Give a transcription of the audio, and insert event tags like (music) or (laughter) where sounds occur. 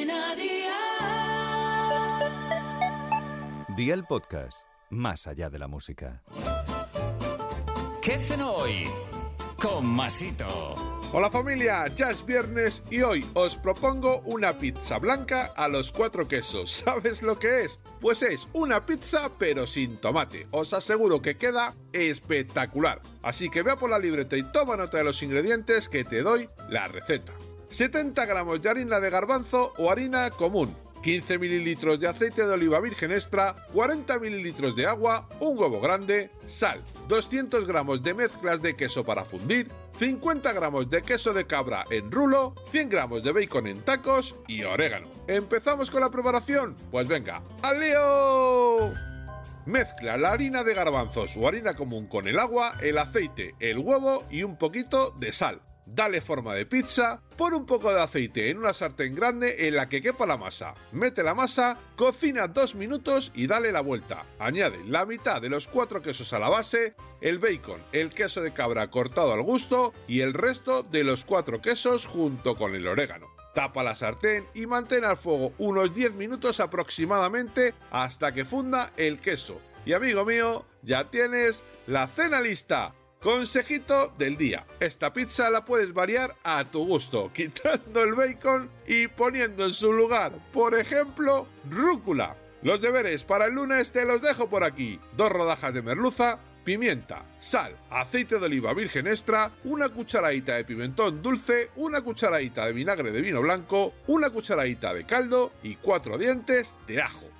Cadena Dial. Día el podcast, más allá de la música. ¿Qué hacen hoy? Con Masito. Hola familia, ya es viernes y hoy os propongo una pizza blanca a los cuatro quesos. (laughs) ¿Sabes lo que es? Pues es una pizza pero sin tomate. Os aseguro que queda espectacular. Así que vea por la libreta y toma nota de los ingredientes que te doy la receta. 70 gramos de harina de garbanzo o harina común. 15 mililitros de aceite de oliva virgen extra, 40 mililitros de agua, un huevo grande, sal, 200 gramos de mezclas de queso para fundir, 50 gramos de queso de cabra en rulo, 100 gramos de bacon en tacos y orégano. ¿Empezamos con la preparación? Pues venga, ¡al lío! Mezcla la harina de garbanzos o harina común con el agua, el aceite, el huevo y un poquito de sal. Dale forma de pizza, pon un poco de aceite en una sartén grande en la que quepa la masa. Mete la masa, cocina dos minutos y dale la vuelta. Añade la mitad de los cuatro quesos a la base, el bacon, el queso de cabra cortado al gusto y el resto de los cuatro quesos junto con el orégano. Tapa la sartén y mantén al fuego unos 10 minutos aproximadamente hasta que funda el queso. Y amigo mío, ya tienes la cena lista. Consejito del día. Esta pizza la puedes variar a tu gusto, (laughs) quitando el bacon y poniendo en su lugar, por ejemplo, rúcula. Los deberes para el lunes te los dejo por aquí. Dos rodajas de merluza, pimienta, sal, aceite de oliva virgen extra, una cucharadita de pimentón dulce, una cucharadita de vinagre de vino blanco, una cucharadita de caldo y cuatro dientes de ajo.